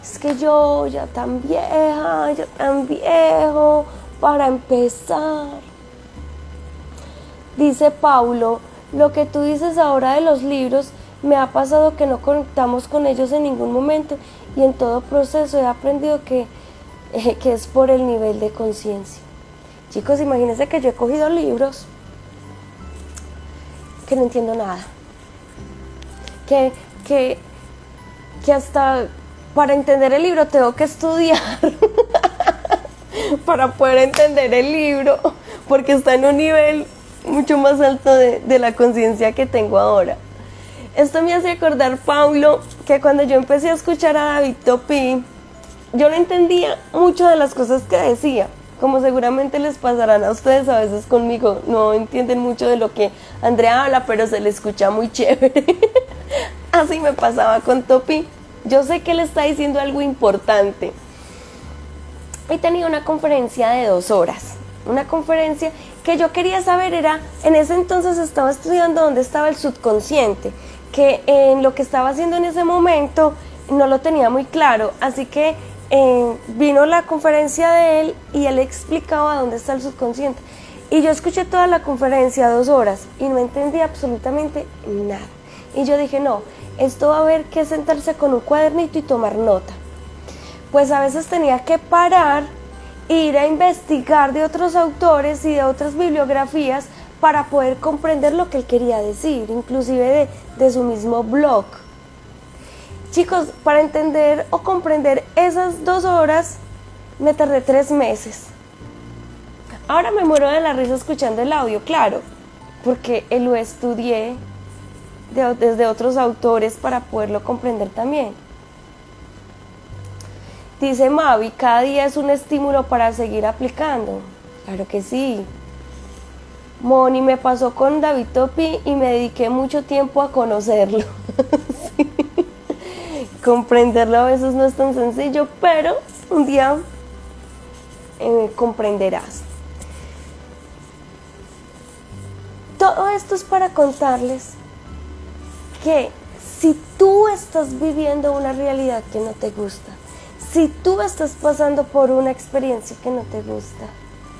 Es que yo ya tan vieja, yo tan viejo para empezar. Dice Paulo, lo que tú dices ahora de los libros me ha pasado que no conectamos con ellos en ningún momento y en todo proceso he aprendido que, que es por el nivel de conciencia. Chicos, imagínense que yo he cogido libros que no entiendo nada. Que, que, que hasta para entender el libro tengo que estudiar para poder entender el libro, porque está en un nivel mucho más alto de, de la conciencia que tengo ahora. Esto me hace acordar, Paulo, que cuando yo empecé a escuchar a David Topi, yo no entendía mucho de las cosas que decía, como seguramente les pasarán a ustedes a veces conmigo, no entienden mucho de lo que Andrea habla, pero se le escucha muy chévere. Así me pasaba con Topi. Yo sé que él está diciendo algo importante. Y tenía una conferencia de dos horas. Una conferencia que yo quería saber era, en ese entonces estaba estudiando dónde estaba el subconsciente, que en lo que estaba haciendo en ese momento no lo tenía muy claro. Así que eh, vino la conferencia de él y él explicaba dónde está el subconsciente. Y yo escuché toda la conferencia, dos horas, y no entendí absolutamente nada. Y yo dije, no, esto va a haber que sentarse con un cuadernito y tomar nota. Pues a veces tenía que parar, ir a investigar de otros autores y de otras bibliografías para poder comprender lo que él quería decir, inclusive de, de su mismo blog. Chicos, para entender o comprender esas dos horas me tardé tres meses. Ahora me muero de la risa escuchando el audio, claro, porque lo estudié desde otros autores para poderlo comprender también. Dice Mavi, cada día es un estímulo para seguir aplicando. Claro que sí. Moni me pasó con David Topi y me dediqué mucho tiempo a conocerlo. comprenderlo a veces no es tan sencillo, pero un día eh, comprenderás. Todo esto es para contarles que si tú estás viviendo una realidad que no te gusta, si tú estás pasando por una experiencia que no te gusta,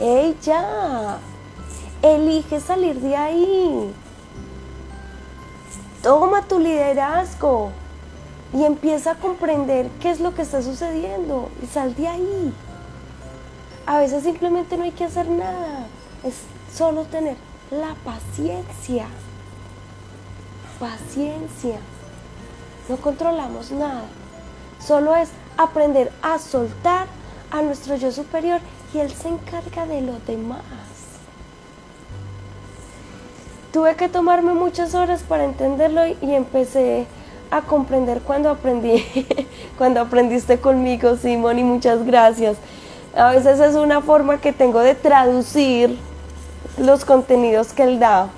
ella elige salir de ahí. Toma tu liderazgo y empieza a comprender qué es lo que está sucediendo y sal de ahí. A veces simplemente no hay que hacer nada, es solo tener la paciencia. Paciencia. No controlamos nada. Solo es aprender a soltar a nuestro yo superior y él se encarga de lo demás. Tuve que tomarme muchas horas para entenderlo y empecé a comprender cuando aprendí, cuando aprendiste conmigo, Simón, y muchas gracias. A veces es una forma que tengo de traducir los contenidos que él da.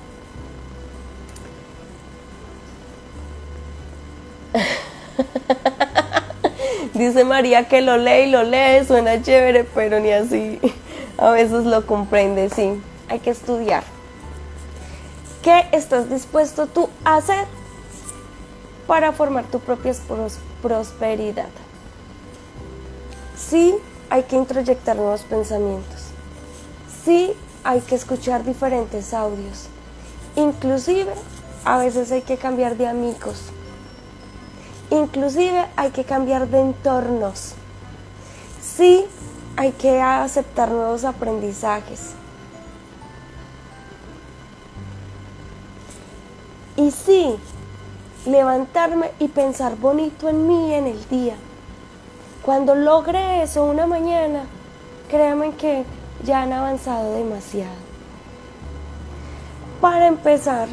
Dice María que lo lee y lo lee, suena chévere, pero ni así. A veces lo comprende, sí. Hay que estudiar. ¿Qué estás dispuesto tú a hacer para formar tu propia prosperidad. Sí hay que introyectar nuevos pensamientos. Sí hay que escuchar diferentes audios. Inclusive a veces hay que cambiar de amigos. Inclusive hay que cambiar de entornos. Sí hay que aceptar nuevos aprendizajes. Y sí, levantarme y pensar bonito en mí en el día. Cuando logre eso una mañana, créanme que ya han avanzado demasiado. Para empezar,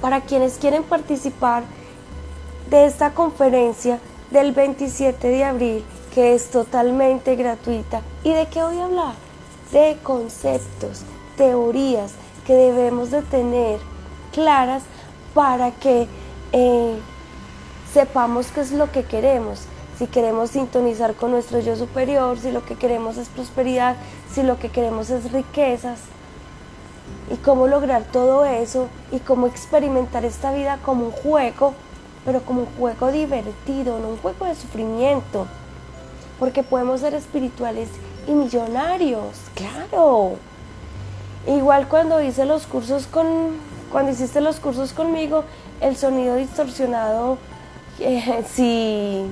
para quienes quieren participar de esta conferencia del 27 de abril, que es totalmente gratuita, ¿y de qué voy a hablar? De conceptos, teorías que debemos de tener claras para que eh, sepamos qué es lo que queremos. Si queremos sintonizar con nuestro yo superior, si lo que queremos es prosperidad, si lo que queremos es riquezas. Y cómo lograr todo eso y cómo experimentar esta vida como un juego, pero como un juego divertido, no un juego de sufrimiento. Porque podemos ser espirituales y millonarios, claro. Igual cuando hice los cursos con cuando hiciste los cursos conmigo, el sonido distorsionado, eh, sí,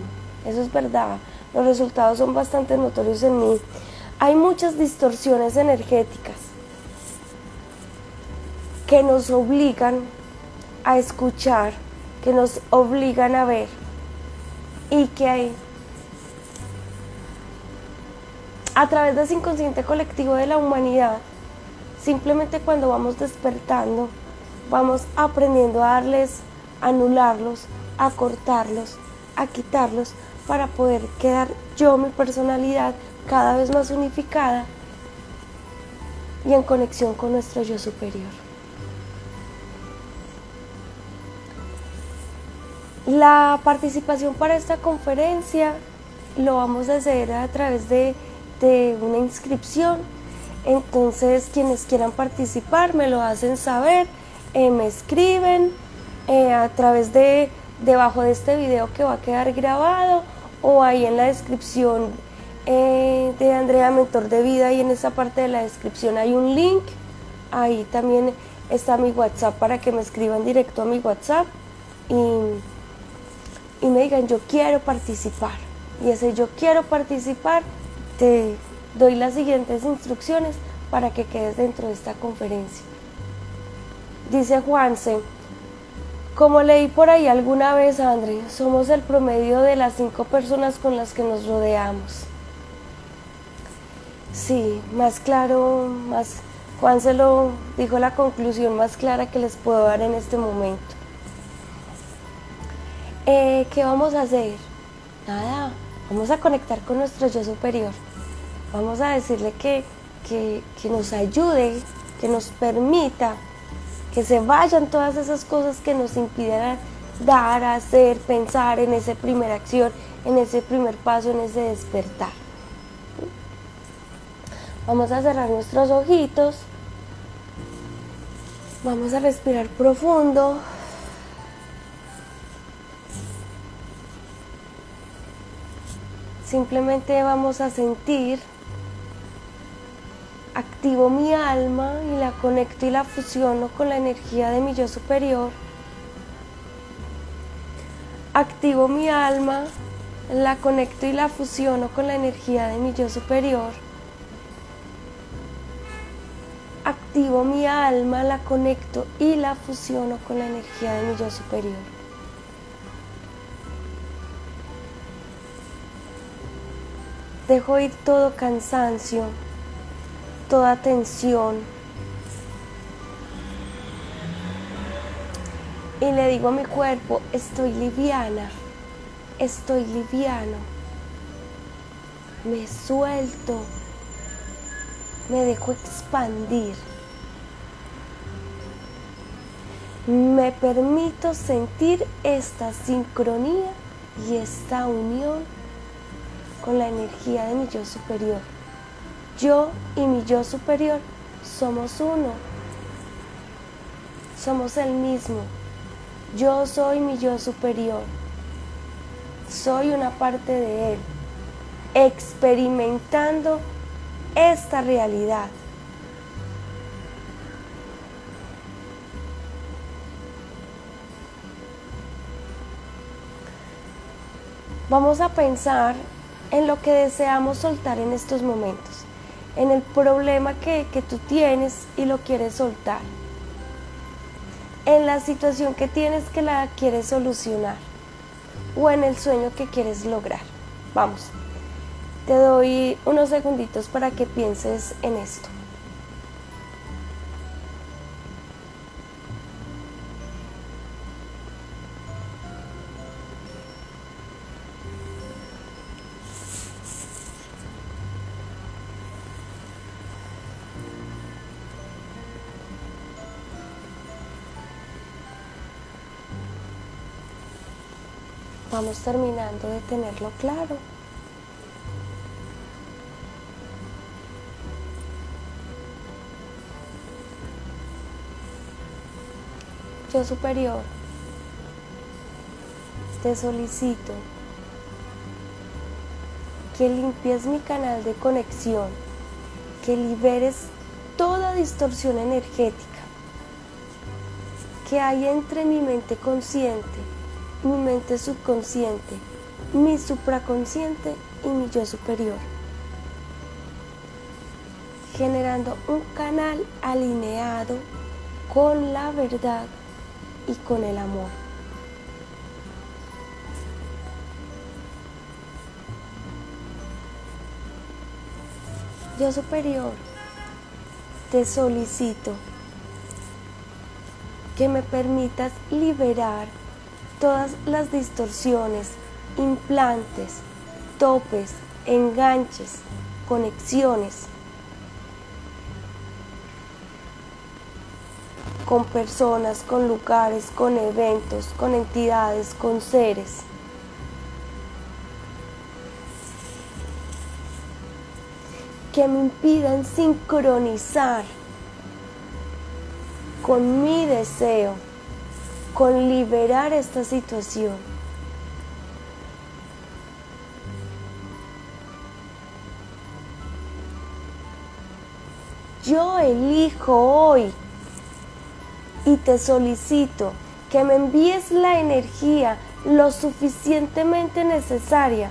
eso es verdad. Los resultados son bastante notorios en mí. Hay muchas distorsiones energéticas que nos obligan a escuchar, que nos obligan a ver y que hay a través de ese inconsciente colectivo de la humanidad, simplemente cuando vamos despertando, vamos aprendiendo a darles, a anularlos, a cortarlos, a quitarlos, para poder quedar yo, mi personalidad, cada vez más unificada y en conexión con nuestro yo superior. La participación para esta conferencia lo vamos a hacer a través de, una inscripción. Entonces, quienes quieran participar me lo hacen saber, eh, me escriben eh, a través de debajo de este video que va a quedar grabado o ahí en la descripción eh, de Andrea Mentor de Vida y en esa parte de la descripción hay un link. Ahí también está mi WhatsApp para que me escriban directo a mi WhatsApp y, y me digan yo quiero participar. Y ese yo quiero participar, te doy las siguientes instrucciones para que quedes dentro de esta conferencia. Dice Juanse, como leí por ahí alguna vez, André, somos el promedio de las cinco personas con las que nos rodeamos. Sí, más claro, más Juan se lo dijo la conclusión más clara que les puedo dar en este momento. Eh, ¿Qué vamos a hacer? Nada, vamos a conectar con nuestro yo superior. Vamos a decirle que, que, que nos ayude, que nos permita que se vayan todas esas cosas que nos impidieran dar, hacer, pensar en esa primera acción, en ese primer paso, en ese despertar. Vamos a cerrar nuestros ojitos. Vamos a respirar profundo. Simplemente vamos a sentir activo mi alma y la conecto y la fusiono con la energía de mi yo superior. Activo mi alma, la conecto y la fusiono con la energía de mi yo superior. Activo mi alma, la conecto y la fusiono con la energía de mi yo superior. Dejo ir todo cansancio, toda tensión. Y le digo a mi cuerpo, estoy liviana, estoy liviano. Me suelto, me dejo expandir. Me permito sentir esta sincronía y esta unión con la energía de mi yo superior. Yo y mi yo superior somos uno. Somos el mismo. Yo soy mi yo superior. Soy una parte de él. Experimentando esta realidad. Vamos a pensar en lo que deseamos soltar en estos momentos en el problema que, tú tienes y lo quieres soltar, en la situación que tienes que la quieres solucionar o en el sueño que quieres lograr. Vamos, te doy unos segunditos para que pienses en esto. Vamos terminando de tenerlo claro. Yo superior, te solicito que limpies mi canal de conexión, que liberes toda distorsión energética que hay entre mi mente consciente, mi mente subconsciente, mi supraconsciente y mi yo superior, generando un canal alineado con la verdad y con el amor. Yo superior, te solicito que me permitas liberar todas las distorsiones, implantes, topes, enganches, conexiones con personas, con lugares, con eventos, con entidades, con seres. que me impidan sincronizar con mi deseo, con liberar esta situación. Yo elijo hoy y te solicito que me envíes la energía lo suficientemente necesaria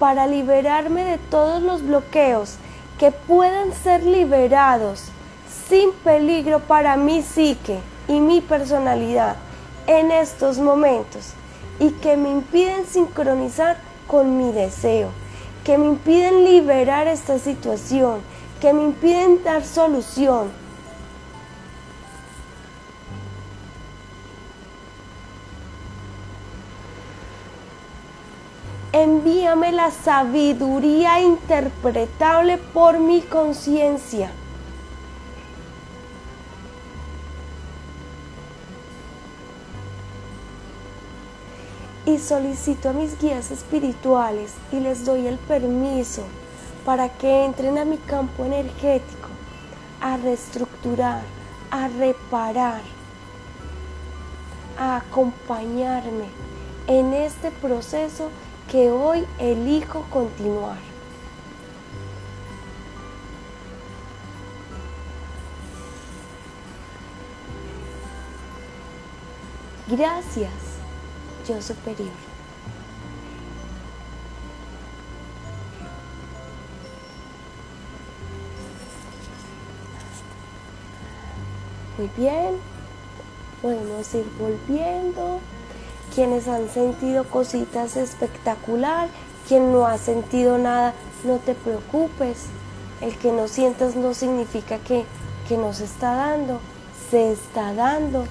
para liberarme de todos los bloqueos que puedan ser liberados sin peligro para mi psique y mi personalidad en estos momentos y que me impiden sincronizar con mi deseo, que me impiden liberar esta situación, que me impiden dar solución, envíame la sabiduría interpretable por mi conciencia. Y solicito a mis guías espirituales y les doy el permiso para que entren a mi campo energético a reestructurar, a reparar, a acompañarme en este proceso que hoy elijo continuar. Gracias, superior. Muy bien, podemos ir volviendo quienes han sentido cositas espectacular, quien no ha sentido nada, no te preocupes. El que no sientas no significa que, que no se está dando, se está dando.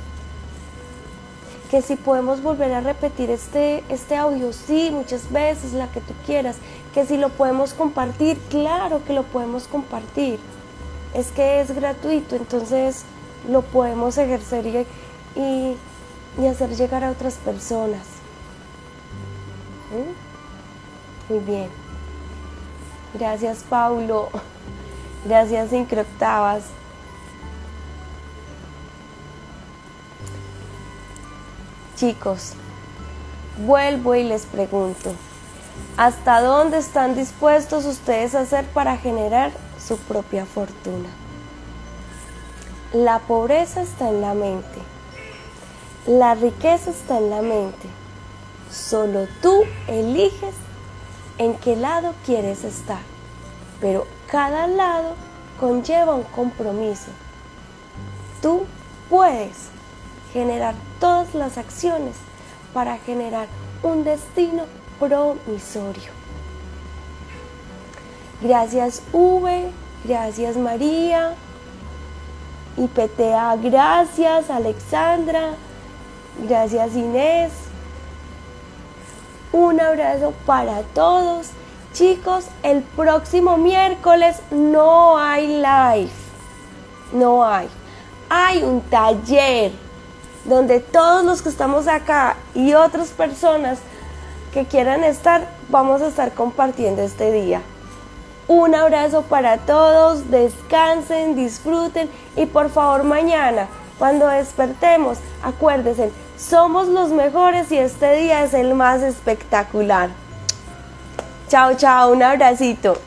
Que si podemos volver a repetir este, este audio, sí, muchas veces, la que tú quieras. Que si lo podemos compartir, claro que lo podemos compartir. Es que es gratuito, entonces lo podemos ejercer y y hacer llegar a otras personas. ¿Mm? Muy bien. Gracias, Paulo. Gracias, Incroctavas. Chicos, vuelvo y les pregunto, ¿hasta dónde están dispuestos ustedes a hacer para generar su propia fortuna? La pobreza está en la mente la riqueza está en la mente. Solo tú eliges en qué lado quieres estar. Pero cada lado conlleva un compromiso. Tú puedes generar todas las acciones para generar un destino promisorio. Gracias V, gracias María, IPTA, gracias Alexandra, Gracias Inés. Un abrazo para todos. Chicos, el próximo miércoles no hay live. No hay. Hay un taller donde todos los que estamos acá y otras personas que quieran estar, vamos a estar compartiendo este día. Un abrazo para todos, descansen, disfruten y por favor mañana, cuando despertemos, acuérdense, somos los mejores y este día es el más espectacular. Chao, chao, un abracito.